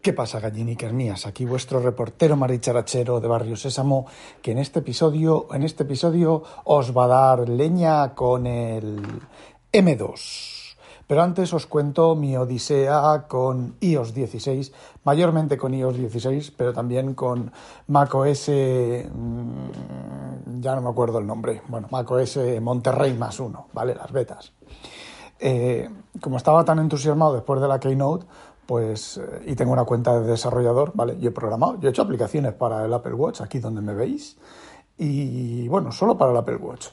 ¿Qué pasa, gallinicas mías? Aquí vuestro reportero maricharachero de Barrio Sésamo, que en este episodio, en este episodio os va a dar leña con el M2. Pero antes os cuento mi odisea con iOS 16, mayormente con iOS 16, pero también con macOS, mmm, ya no me acuerdo el nombre, bueno, macOS Monterrey más uno, ¿vale? Las betas. Eh, como estaba tan entusiasmado después de la Keynote, pues, eh, y tengo una cuenta de desarrollador, ¿vale? Yo he programado, yo he hecho aplicaciones para el Apple Watch, aquí donde me veis, y bueno, solo para el Apple Watch.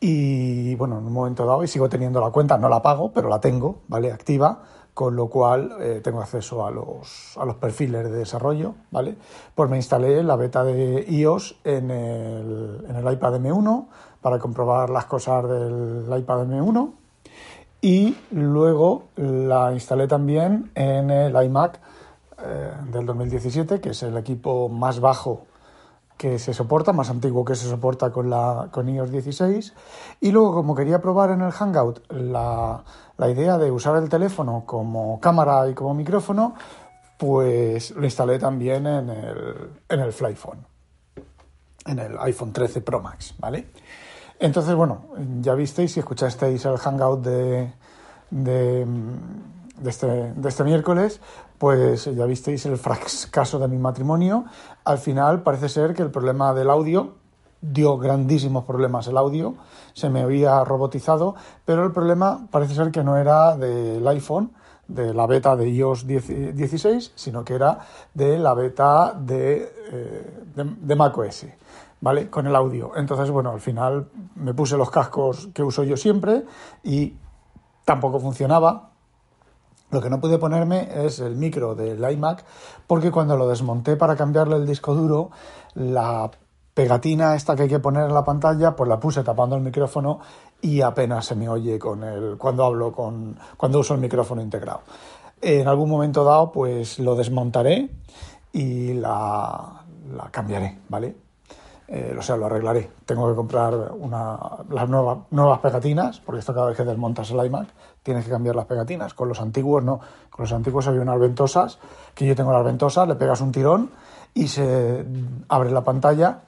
Y bueno, en un momento dado, y sigo teniendo la cuenta, no la pago, pero la tengo, ¿vale? Activa, con lo cual eh, tengo acceso a los, a los perfiles de desarrollo, ¿vale? Pues me instalé la beta de iOS en el, en el iPad M1 para comprobar las cosas del iPad M1 y luego la instalé también en el iMac eh, del 2017, que es el equipo más bajo que se soporta, más antiguo que se soporta con, la, con iOS 16. Y luego, como quería probar en el Hangout la, la idea de usar el teléfono como cámara y como micrófono, pues lo instalé también en el, en el Flyphone, en el iPhone 13 Pro Max, ¿vale? Entonces, bueno, ya visteis si escuchasteis el hangout de, de, este, de este miércoles, pues ya visteis el fracaso de mi matrimonio. Al final parece ser que el problema del audio dio grandísimos problemas el audio, se me había robotizado, pero el problema parece ser que no era del iPhone, de la beta de iOS 16, sino que era de la beta de, eh, de, de macOS. ¿Vale? Con el audio. Entonces, bueno, al final me puse los cascos que uso yo siempre y tampoco funcionaba. Lo que no pude ponerme es el micro del iMac porque cuando lo desmonté para cambiarle el disco duro, la pegatina esta que hay que poner en la pantalla, pues la puse tapando el micrófono y apenas se me oye con el cuando hablo con cuando uso el micrófono integrado. En algún momento dado, pues lo desmontaré y la, la cambiaré, ¿vale? Eh, o sea, lo arreglaré. Tengo que comprar una, las nuevas, pegatinas, porque esto cada vez que desmontas el iMac tienes que cambiar las pegatinas. Con los antiguos no. Con los antiguos había unas ventosas, que yo tengo las ventosas, le pegas un tirón y se abre la pantalla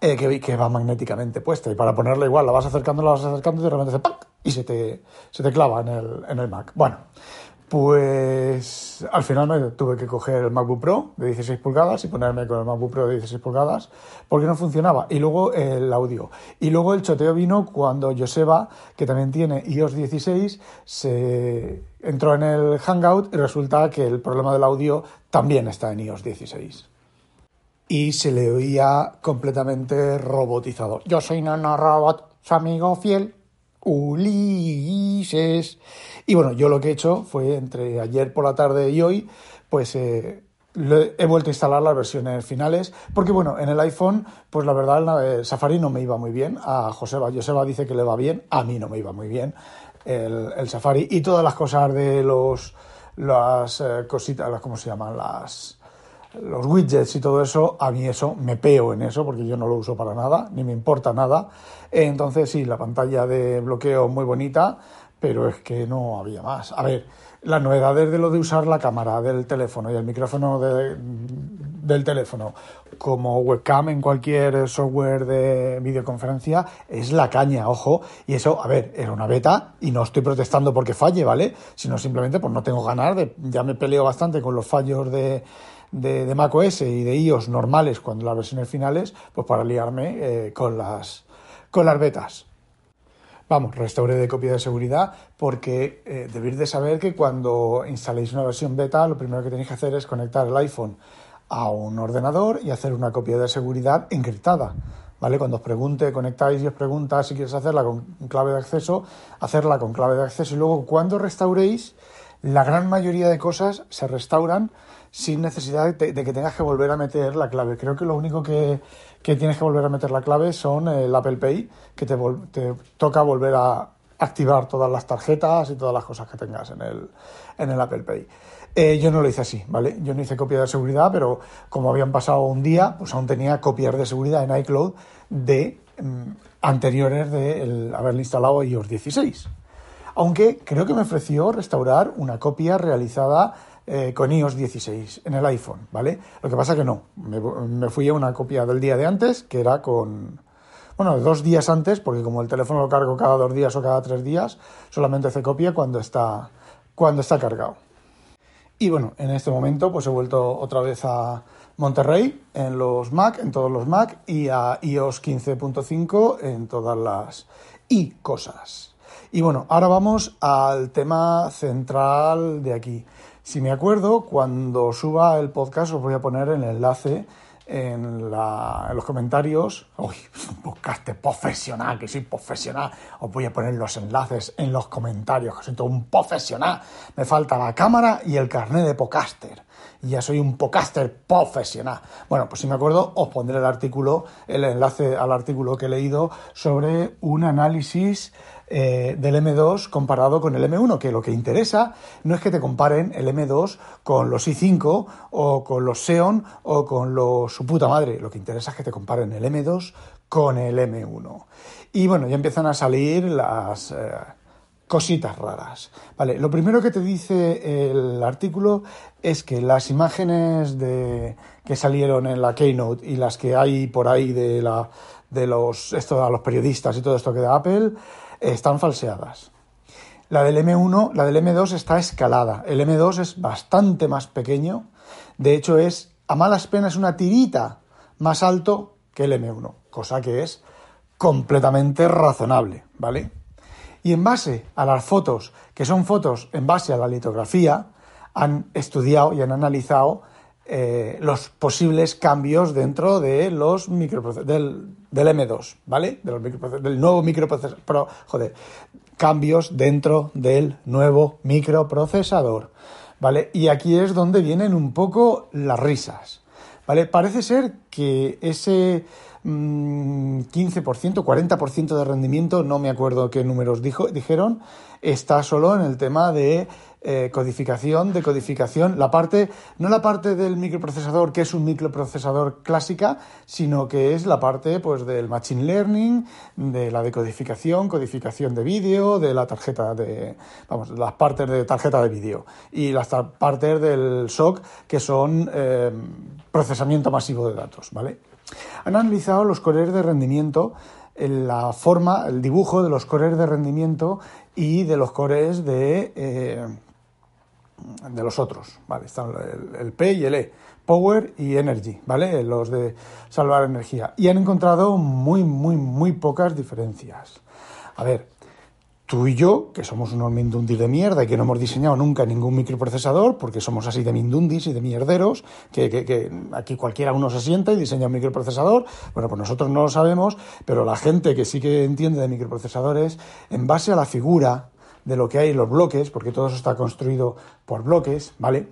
eh, que, que, va magnéticamente puesta. Y para ponerla igual, la vas acercando, la vas acercando y de repente hace ¡pac! y se te, se te clava en el, en el Mac. Bueno, pues al final me tuve que coger el MacBook Pro de 16 pulgadas y ponerme con el MacBook Pro de 16 pulgadas porque no funcionaba. Y luego el audio. Y luego el choteo vino cuando Joseba, que también tiene iOS 16, se entró en el Hangout y resulta que el problema del audio también está en iOS 16. Y se le oía completamente robotizado. Yo soy Nano Robot, su amigo fiel. Ulises. Y bueno, yo lo que he hecho fue entre ayer por la tarde y hoy, pues eh, he vuelto a instalar las versiones finales, porque bueno, en el iPhone, pues la verdad, el Safari no me iba muy bien. A Joseba, Joseba dice que le va bien, a mí no me iba muy bien el, Safari. Y todas las cosas de los, las eh, cositas, ¿cómo se llaman? Las los widgets y todo eso, a mí eso me peo en eso porque yo no lo uso para nada, ni me importa nada. Entonces sí, la pantalla de bloqueo muy bonita, pero es que no había más. A ver, las novedades de lo de usar la cámara del teléfono y el micrófono de, del teléfono como webcam en cualquier software de videoconferencia es la caña, ojo. Y eso, a ver, era una beta y no estoy protestando porque falle, ¿vale? Sino simplemente pues no tengo ganas de... Ya me peleo bastante con los fallos de de, macOS y de iOS normales cuando las versiones finales, pues para liarme eh, con, las, con las betas. Vamos, restauré de copia de seguridad porque eh, debéis de saber que cuando instaléis una versión beta lo primero que tenéis que hacer es conectar el iPhone a un ordenador y hacer una copia de seguridad encriptada. ¿Vale? Cuando os pregunte, conectáis y os pregunta si quieres hacerla con clave de acceso, hacerla con clave de acceso y luego cuando restauréis la gran mayoría de cosas se restauran sin necesidad de, que tengas que volver a meter la clave. Creo que lo único que, tienes que volver a meter la clave son el Apple Pay, que te, te toca volver a activar todas las tarjetas y todas las cosas que tengas en el, en el Apple Pay. Eh, yo no lo hice así, ¿vale? Yo no hice copia de seguridad, pero como habían pasado un día, pues aún tenía copias de seguridad en iCloud de mm, anteriores de haberle instalado iOS 16. Aunque creo que me ofreció restaurar una copia realizada eh, con iOS 16 en el iPhone, ¿vale? Lo que pasa que no, me, fui a una copia del día de antes, que era con, bueno, dos días antes, porque como el teléfono lo cargo cada dos días o cada tres días, solamente hace copia cuando está, cuando está cargado. Y bueno, en este momento pues he vuelto otra vez a Monterrey en los Mac, en todos los Mac, y a iOS 15.5 en todas las i cosas. Y bueno, ahora vamos al tema central de aquí. Si me acuerdo, cuando suba el podcast os voy a poner el enlace en, los comentarios. Uy, un podcast profesional, que soy profesional. Os voy a poner los enlaces en los comentarios, que soy todo un profesional. Me falta la cámara y el carnet de podcaster. Ya soy un podcaster profesional. Bueno, pues si me acuerdo, os pondré el artículo, el enlace al artículo que he leído sobre un análisis eh, del M2 comparado con el M1, que lo que interesa no es que te comparen el M2 con los i5 o con los Xeon o con los su puta madre, lo que interesa es que te comparen el M2 con el M1. Y bueno, ya empiezan a salir las eh, cositas raras. Vale, lo primero que te dice el artículo es que las imágenes de, que salieron en la Keynote y las que hay por ahí de la de los esto a los periodistas y todo esto que da Apple están falseadas. La del M1, la del M2 está escalada. El M2 es bastante más pequeño. De hecho, es a malas penas una tirita más alto que el M1, cosa que es completamente razonable, ¿vale? Y en base a las fotos, que son fotos en base a la litografía, han estudiado y han analizado eh, los posibles cambios dentro de los del, del M2, ¿vale? del nuevo microprocesador, joder, cambios dentro del nuevo microprocesador, ¿vale? Y aquí es donde vienen un poco las risas, ¿vale? Parece ser que ese 15%, 40% de rendimiento, no me acuerdo qué números dijo, dijeron, está solo en el tema de eh, codificación, decodificación, la parte, no la parte del microprocesador que es un microprocesador clásica, sino que es la parte pues del machine learning, de la decodificación, codificación de vídeo, de la tarjeta de, vamos, las partes de tarjeta de vídeo y las partes del SOC que son eh, procesamiento masivo de datos, ¿vale? Han analizado los cores de rendimiento la forma, el dibujo de los cores de rendimiento y de los cores de eh, de los otros, ¿vale? Están el, P y el E, Power y Energy, ¿vale? Los de salvar energía. Y han encontrado muy, muy, muy pocas diferencias. A ver, tú y yo, que somos unos mindundis de mierda y que no hemos diseñado nunca ningún microprocesador, porque somos así de mindundis y de mierderos, que, que aquí cualquiera uno se sienta y diseña un microprocesador, bueno, pues nosotros no lo sabemos, pero la gente que sí que entiende de microprocesadores, en base a la figura de lo que hay en los bloques, porque todo eso está construido por bloques, ¿vale?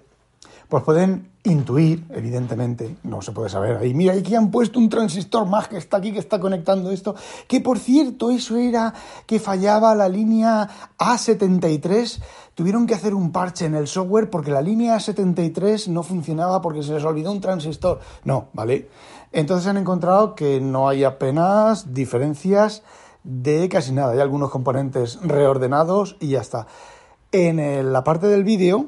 Pues pueden intuir, evidentemente, no se puede saber ahí, mira, aquí han puesto un transistor más que está aquí, que está conectando esto, que por cierto, eso era que fallaba la línea A73, tuvieron que hacer un parche en el software porque la línea A73 no funcionaba porque se les olvidó un transistor. No, ¿vale? Entonces han encontrado que no hay apenas diferencias de casi nada. Hay algunos componentes reordenados y ya está. En la parte del vídeo,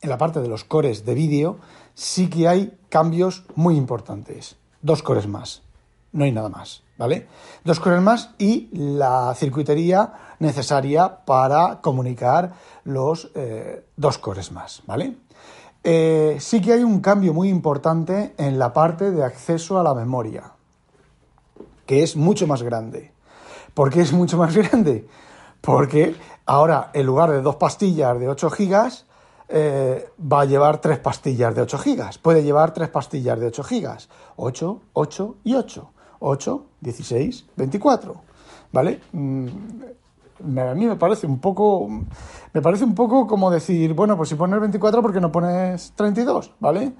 en la parte de los cores de vídeo, sí que hay cambios muy importantes. Dos cores más. No hay nada más, ¿vale? Dos cores más y la circuitería necesaria para comunicar los eh, dos cores más, ¿vale? Eh, sí que hay un cambio muy importante en la parte de acceso a la memoria, que es mucho más grande. ¿Por qué es mucho más grande? Porque ahora, en lugar de dos pastillas de 8 gigas, eh, va a llevar tres pastillas de 8 gigas. Puede llevar tres pastillas de 8 gigas. 8, 8 y 8. 8, 16, 24. ¿Vale? Mm, a mí me parece un poco me parece un poco como decir, bueno, pues si pones 24 porque no pones 32, ¿vale?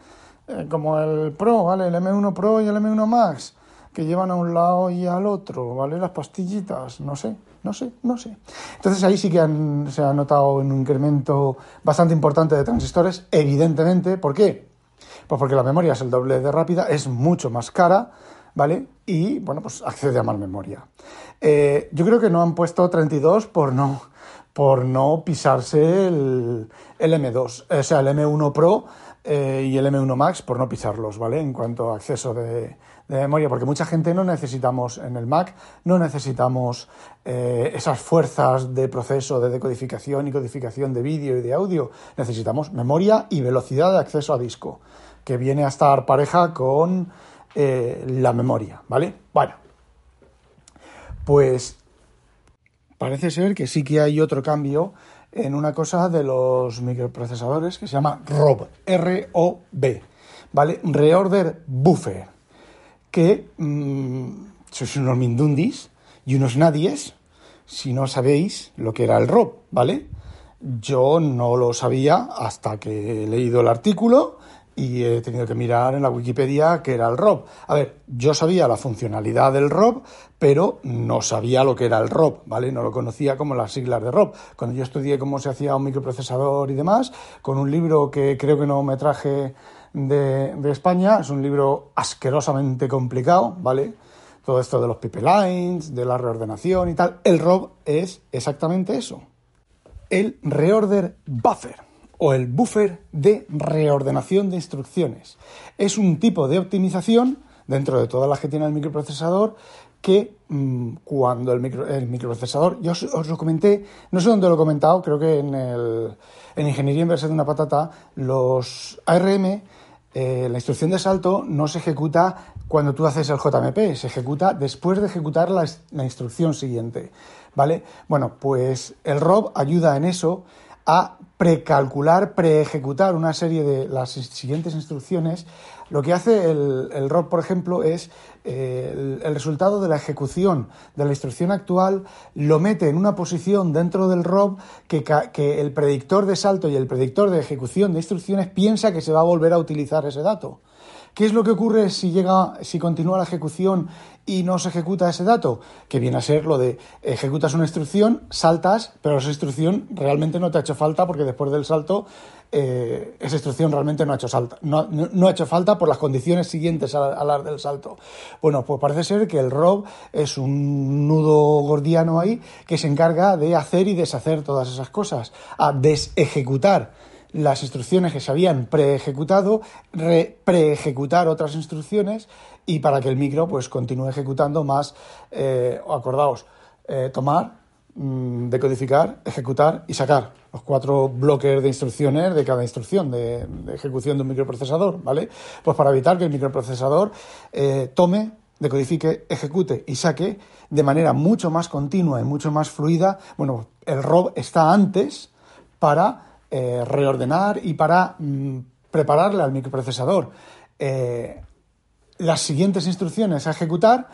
Eh, como el Pro, ¿vale? El M1 Pro y el M1 Max que llevan a un lado y al otro, ¿vale? Las pastillitas, no sé, no sé, no sé. Entonces ahí sí que se ha notado un incremento bastante importante de transistores, evidentemente. ¿Por qué? Pues porque la memoria es el doble de rápida, es mucho más cara, ¿vale? Y, bueno, pues accede a más memoria. Eh, yo creo que no han puesto 32 por no, por no pisarse el, el M2, o sea, el M1 Pro eh, y el M1 Max, por no pisarlos, ¿vale? En cuanto a acceso de, de memoria, porque mucha gente no necesitamos en el Mac, no necesitamos eh, esas fuerzas de proceso de decodificación y codificación de vídeo y de audio, necesitamos memoria y velocidad de acceso a disco, que viene a estar pareja con eh, la memoria, ¿vale? Bueno, pues parece ser que sí que hay otro cambio en una cosa de los microprocesadores que se llama ROB, R-O-B, ¿vale? Reorder Buffer que mmm, sois unos mindundis y unos nadies si no sabéis lo que era el ROB, ¿vale? Yo no lo sabía hasta que he leído el artículo y he tenido que mirar en la Wikipedia qué era el ROB. A ver, yo sabía la funcionalidad del ROB, pero no sabía lo que era el ROB, ¿vale? No lo conocía como las siglas de ROB. Cuando yo estudié cómo se hacía un microprocesador y demás, con un libro que creo que no me traje de, España. Es un libro asquerosamente complicado, ¿vale? Todo esto de los pipelines, de la reordenación y tal. El ROB es exactamente eso. El Reorder Buffer o el buffer de reordenación de instrucciones. Es un tipo de optimización dentro de todas las que tiene el microprocesador que mm, cuando el, microprocesador, yo os, lo comenté, no sé dónde lo he comentado, creo que en, el, en Ingeniería Inversa de una Patata, los ARM eh, la instrucción de salto no se ejecuta cuando tú haces el JMP, se ejecuta después de ejecutar la, instrucción siguiente. ¿Vale? Bueno, pues el ROB ayuda en eso a precalcular, preejecutar una serie de las siguientes instrucciones. Lo que hace el, el ROB, por ejemplo, es eh, el, resultado de la ejecución de la instrucción actual lo mete en una posición dentro del ROB que, que el predictor de salto y el predictor de ejecución de instrucciones piensa que se va a volver a utilizar ese dato. ¿Qué es lo que ocurre si llega, si continúa la ejecución y no se ejecuta ese dato? Que viene a ser lo de ejecutas una instrucción, saltas, pero esa instrucción realmente no te ha hecho falta porque después del salto eh, esa instrucción realmente no ha hecho salta, no, ha hecho falta por las condiciones siguientes a, las del salto. Bueno, pues parece ser que el ROB es un nudo gordiano ahí que se encarga de hacer y deshacer todas esas cosas, a desejecutar las instrucciones que se habían preejecutado, preejecutar otras instrucciones y para que el micro pues continúe ejecutando más, eh, acordaos, eh, tomar, mm, decodificar, ejecutar y sacar los cuatro bloques de instrucciones de cada instrucción de, ejecución de un microprocesador, ¿vale? Pues para evitar que el microprocesador eh, tome, decodifique, ejecute y saque de manera mucho más continua y mucho más fluida, bueno, el ROB está antes para eh, reordenar y para mm, prepararle al microprocesador eh, las siguientes instrucciones a ejecutar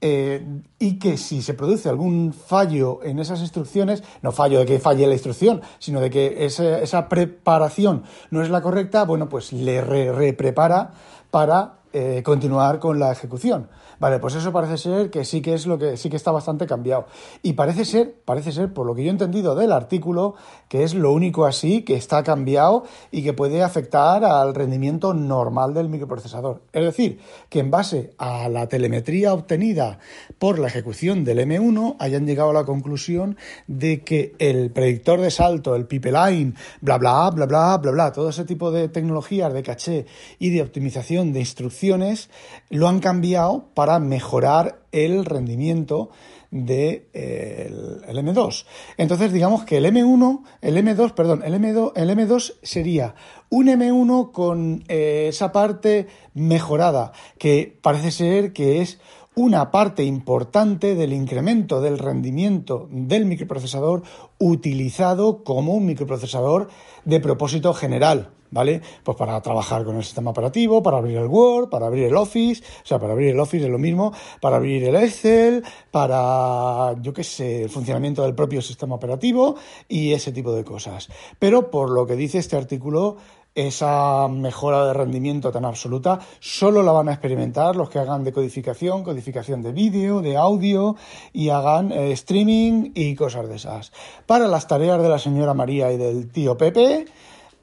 eh, y que si se produce algún fallo en esas instrucciones, no fallo de que falle la instrucción, sino de que esa preparación no es la correcta, bueno, pues le reprepara para continuar con la ejecución. Vale, pues eso parece ser que sí que es lo que sí que está bastante cambiado. Y parece ser, parece ser, por lo que yo he entendido del artículo, que es lo único así que está cambiado y que puede afectar al rendimiento normal del microprocesador. Es decir, que en base a la telemetría obtenida por la ejecución del M1 hayan llegado a la conclusión de que el predictor de salto, el pipeline, bla bla bla bla bla bla, todo ese tipo de tecnologías de caché y de optimización de instrucciones lo han cambiado para mejorar el rendimiento del de, el, M2. Entonces, digamos que el M1, el M2, perdón, el M2, el M2 sería un M1 con eh, esa parte mejorada, que parece ser que es una parte importante del incremento del rendimiento del microprocesador utilizado como un microprocesador de propósito general, ¿vale? Pues para trabajar con el sistema operativo, para abrir el Word, para abrir el Office, o sea, para abrir el Office es lo mismo, para abrir el Excel, para, yo qué sé, el funcionamiento del propio sistema operativo y ese tipo de cosas. Pero por lo que dice este artículo, esa mejora de rendimiento tan absoluta solo la van a experimentar los que hagan decodificación, codificación de vídeo, de audio y hagan eh, streaming y cosas de esas. Para las tareas de la señora María y del tío Pepe,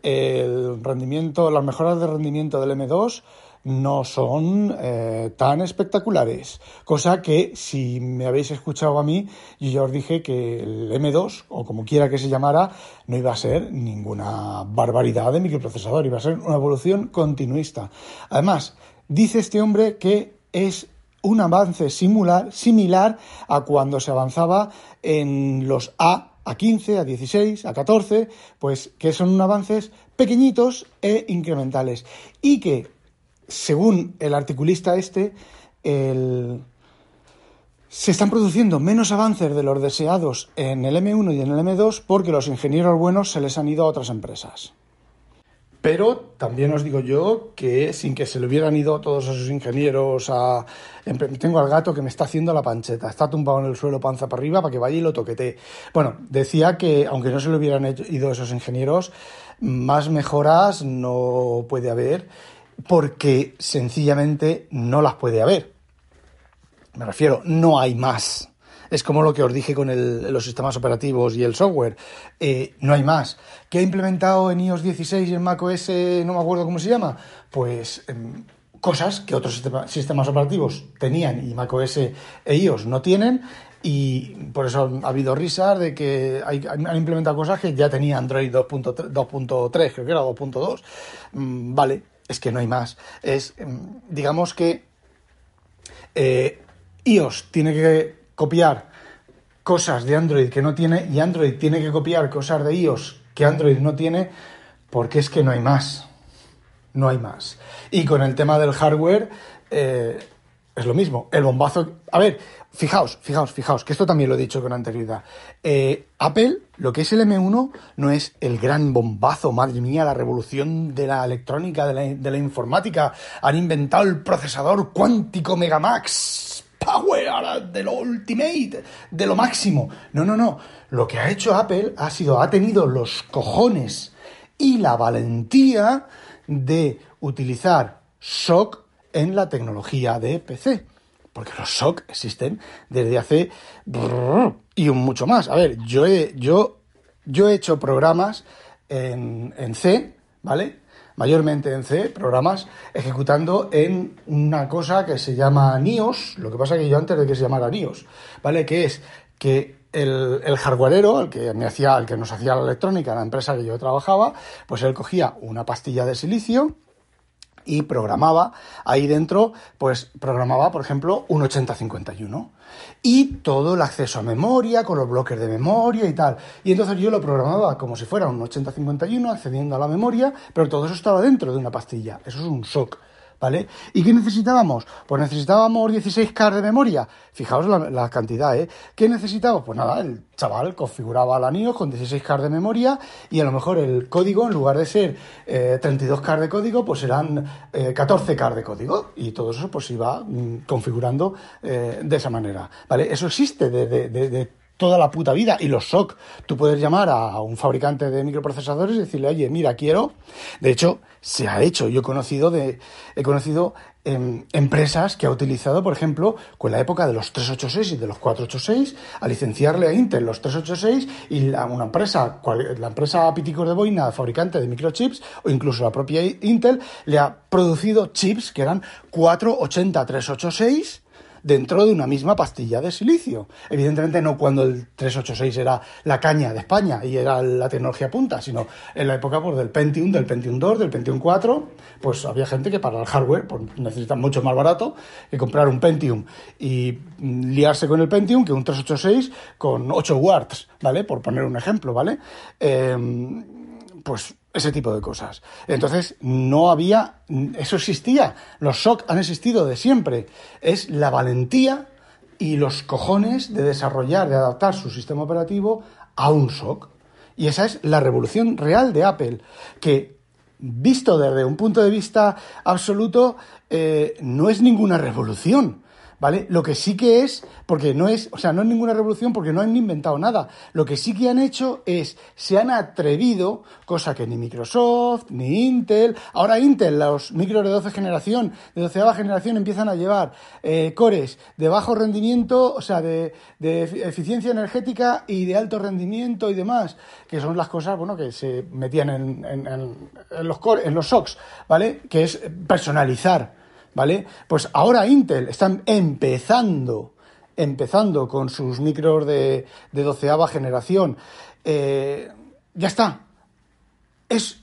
el rendimiento, las mejoras de rendimiento del M2 no son eh, tan espectaculares. Cosa que, si me habéis escuchado a mí, yo ya os dije que el M2, o como quiera que se llamara, no iba a ser ninguna barbaridad de microprocesador, iba a ser una evolución continuista. Además, dice este hombre que es un avance similar, similar a cuando se avanzaba en los A a 15, a 16, a 14, pues que son avances pequeñitos e incrementales. Y que según el articulista este, se están produciendo menos avances de los deseados en el M1 y en el M2 porque los ingenieros buenos se les han ido a otras empresas. Pero también os digo yo que sin que se le hubieran ido todos esos ingenieros a... Tengo al gato que me está haciendo la pancheta, está tumbado en el suelo panza para arriba para que vaya y lo toquete. Bueno, decía que aunque no se le hubieran ido esos ingenieros, más mejoras no puede haber porque sencillamente no las puede haber. Me refiero, no hay más. Es como lo que os dije con los sistemas operativos y el software. Eh, no hay más. ¿Qué ha implementado en iOS 16 y en macOS, no me acuerdo cómo se llama? Pues em, cosas que otros sistemas operativos tenían y macOS e iOS no tienen. Y por eso ha habido risas de que han implementado cosas que ya tenía Android 2.3, creo que era 2.2. Mm, vale, es que no hay más. Es, em, digamos que eh, iOS tiene que copiar cosas de Android que no tiene y Android tiene que copiar cosas de iOS que Android no tiene porque es que no hay más. No hay más. Y con el tema del hardware eh, es lo mismo. El bombazo... A ver, Fijaos, fijaos, fijaos, que esto también lo he dicho con anterioridad. Eh, Apple, lo que es el M1, no es el gran bombazo, madre mía, la revolución de la electrónica, de la, de la informática. Han inventado el procesador cuántico Megamax. De lo ultimate, de lo máximo. No, no, no. Lo que ha hecho Apple ha sido, ha tenido los cojones y la valentía de utilizar SOC en la tecnología de PC porque los SOC existen desde hace y mucho más. A ver, yo he, yo, yo he hecho programas en, en C, ¿vale? Mayormente en C, programas ejecutando en una cosa que se llama NIOS, lo que pasa que yo antes de que se llamara NIOS, ¿vale? Que es que el, el hardwareero, el que me hacía, el que nos hacía la electrónica, la empresa que yo trabajaba, pues él cogía una pastilla de silicio, y programaba ahí dentro, pues programaba, por ejemplo, un 8051 y todo el acceso a memoria con los bloques de memoria y tal. Y entonces yo lo programaba como si fuera un 8051 accediendo a la memoria, pero todo eso estaba dentro de una pastilla. Eso es un SOC. ¿Vale? ¿Y qué necesitábamos? Pues necesitábamos 16K de memoria. Fijaos la, cantidad, ¿eh? ¿Qué necesitábamos? Pues nada, el chaval configuraba la NIO con 16K de memoria y a lo mejor el código, en lugar de ser 32K eh, de código, pues 14K eh, de código. Y todo eso pues iba mm, configurando eh, de esa manera, ¿vale? Eso existe de, de, de toda la puta vida. Y los SOC, tú puedes llamar a un fabricante de microprocesadores y decirle, oye, mira, quiero. De hecho, se ha hecho. Yo he conocido de, he conocido em, empresas que ha utilizado, por ejemplo, con la época de los 386 y de los 486, a licenciarle a Intel los 386 y la, una empresa, la empresa Piticos de Boina, fabricante de microchips, o incluso la propia Intel, le ha producido chips que eran 480 386 dentro de una misma pastilla de silicio. Evidentemente no cuando el 386 era la caña de España y era la tecnología punta, sino en la época pues, del Pentium, del Pentium 2, del Pentium 4, pues había gente que para el hardware pues, mucho más barato que comprar un Pentium y liarse con el Pentium que un 386 con 8 watts, ¿vale? Por poner un ejemplo, ¿vale? Eh, pues ese tipo de cosas. Entonces, no había, eso existía, los SOC han existido de siempre. Es la valentía y los cojones de desarrollar, de adaptar su sistema operativo a un SOC. Y esa es la revolución real de Apple, que visto desde un punto de vista absoluto, eh, no es ninguna revolución. ¿Vale? Lo que sí que es, porque no es, o sea, no es ninguna revolución porque no han inventado nada. Lo que sí que han hecho es, se han atrevido, cosa que ni Microsoft, ni Intel, ahora Intel, los micros de 12 generación, de 12 generación empiezan a llevar eh, cores de bajo rendimiento, o sea, de, eficiencia energética y de alto rendimiento y demás, que son las cosas, bueno, que se metían en, en los, core, en los SOCs, ¿vale? Que es personalizar ¿vale? Pues ahora Intel están empezando, empezando con sus micros de, de doceava generación. Eh, ya está. Es,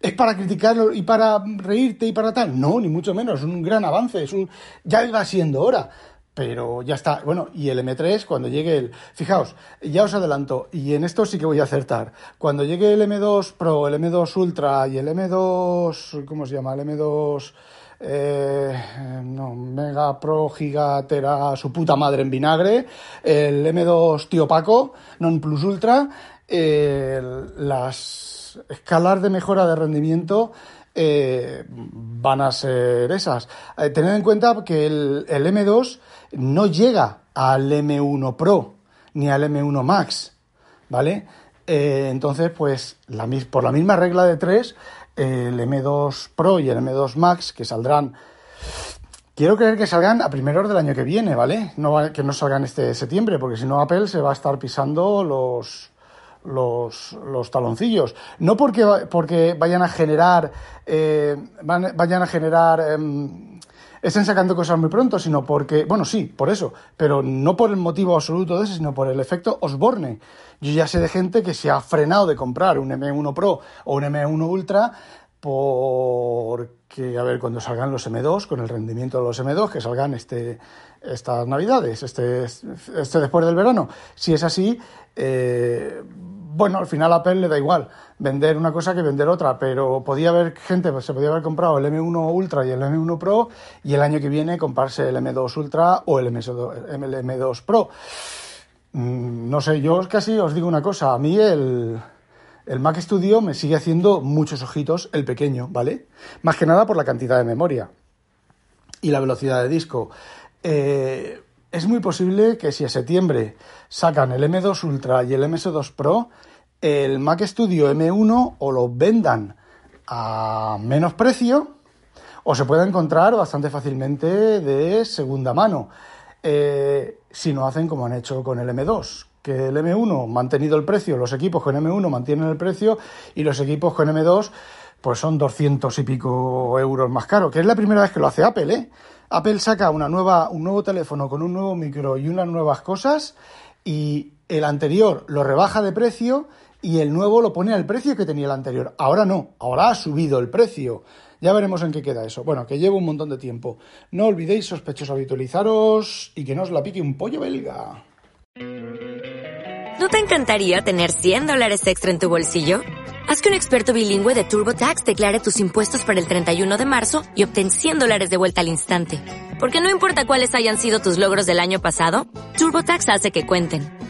es para criticarlo y para reírte y para tal. No, ni mucho menos. Es un gran avance. Es un, ya iba siendo hora pero ya está. Bueno, y el M3, cuando llegue el. Fijaos, ya os adelanto, y en esto sí que voy a acertar. Cuando llegue el M2 Pro, el M2 Ultra y el M2. ¿Cómo se llama? El M2 eh, no, Mega Pro Giga Tera su puta madre en vinagre, el M2 Tío Paco, Non Plus Ultra, las escalas de mejora de rendimiento eh, van a ser esas. Eh, tened en cuenta que el, el, M2 no llega al M1 Pro ni al M1 Max, ¿vale? Eh, entonces, pues por la misma regla de tres, el M2 Pro y el M2 Max, que saldrán, quiero creer que salgan a primeros del año que viene, ¿vale? No, que no salgan este septiembre, porque si no Apple se va a estar pisando los, los, los taloncillos. No porque, porque vayan a generar, eh, vayan a generar... Eh, estén sacando cosas muy pronto, sino porque, bueno, sí, por eso, pero no por el motivo absoluto de ese, sino por el efecto Osborne. Yo ya sé de gente que se ha frenado de comprar un M1 Pro o un M1 Ultra porque, a ver, cuando salgan los M2, con el rendimiento de los M2, que salgan este, estas navidades, este, este después del verano. Si es así, eh, bueno, al final a Apple le da igual vender una cosa que vender otra, pero podía haber gente, pues, se podía haber comprado el M1 Ultra y el M1 Pro y el año que viene comprarse el M2 Ultra o el M2 Pro. Mm, no sé, yo casi os digo una cosa, a mí el, el Mac Studio me sigue haciendo muchos ojitos, el pequeño, ¿vale? Más que nada por la cantidad de memoria y la velocidad de disco. Eh, es muy posible que si a septiembre sacan el M2 Ultra y el MS2 Pro, el Mac Studio M1 o lo vendan a menos precio o se puede encontrar bastante fácilmente de segunda mano. Eh, si no hacen como han hecho con el M2, que el M1 mantenido el precio, los equipos con M1 mantienen el precio y los equipos con M2 pues son 200 y pico euros más caro, que es la primera vez que lo hace Apple, ¿eh? Apple saca una nueva, un nuevo teléfono con un nuevo micro y unas nuevas cosas y el anterior lo rebaja de precio y el nuevo lo pone al precio que tenía el anterior. Ahora no, ahora ha subido el precio. Ya veremos en qué queda eso. Bueno, que llevo un montón de tiempo. No olvidéis, sospechosos, habitualizaros y que no os la pique un pollo belga. ¿No te encantaría tener 100 dólares extra en tu bolsillo? Haz que un experto bilingüe de TurboTax declare tus impuestos para el 31 de marzo y obtén 100 dólares de vuelta al instante. Porque no importa cuáles hayan sido tus logros del año pasado, TurboTax hace que cuenten.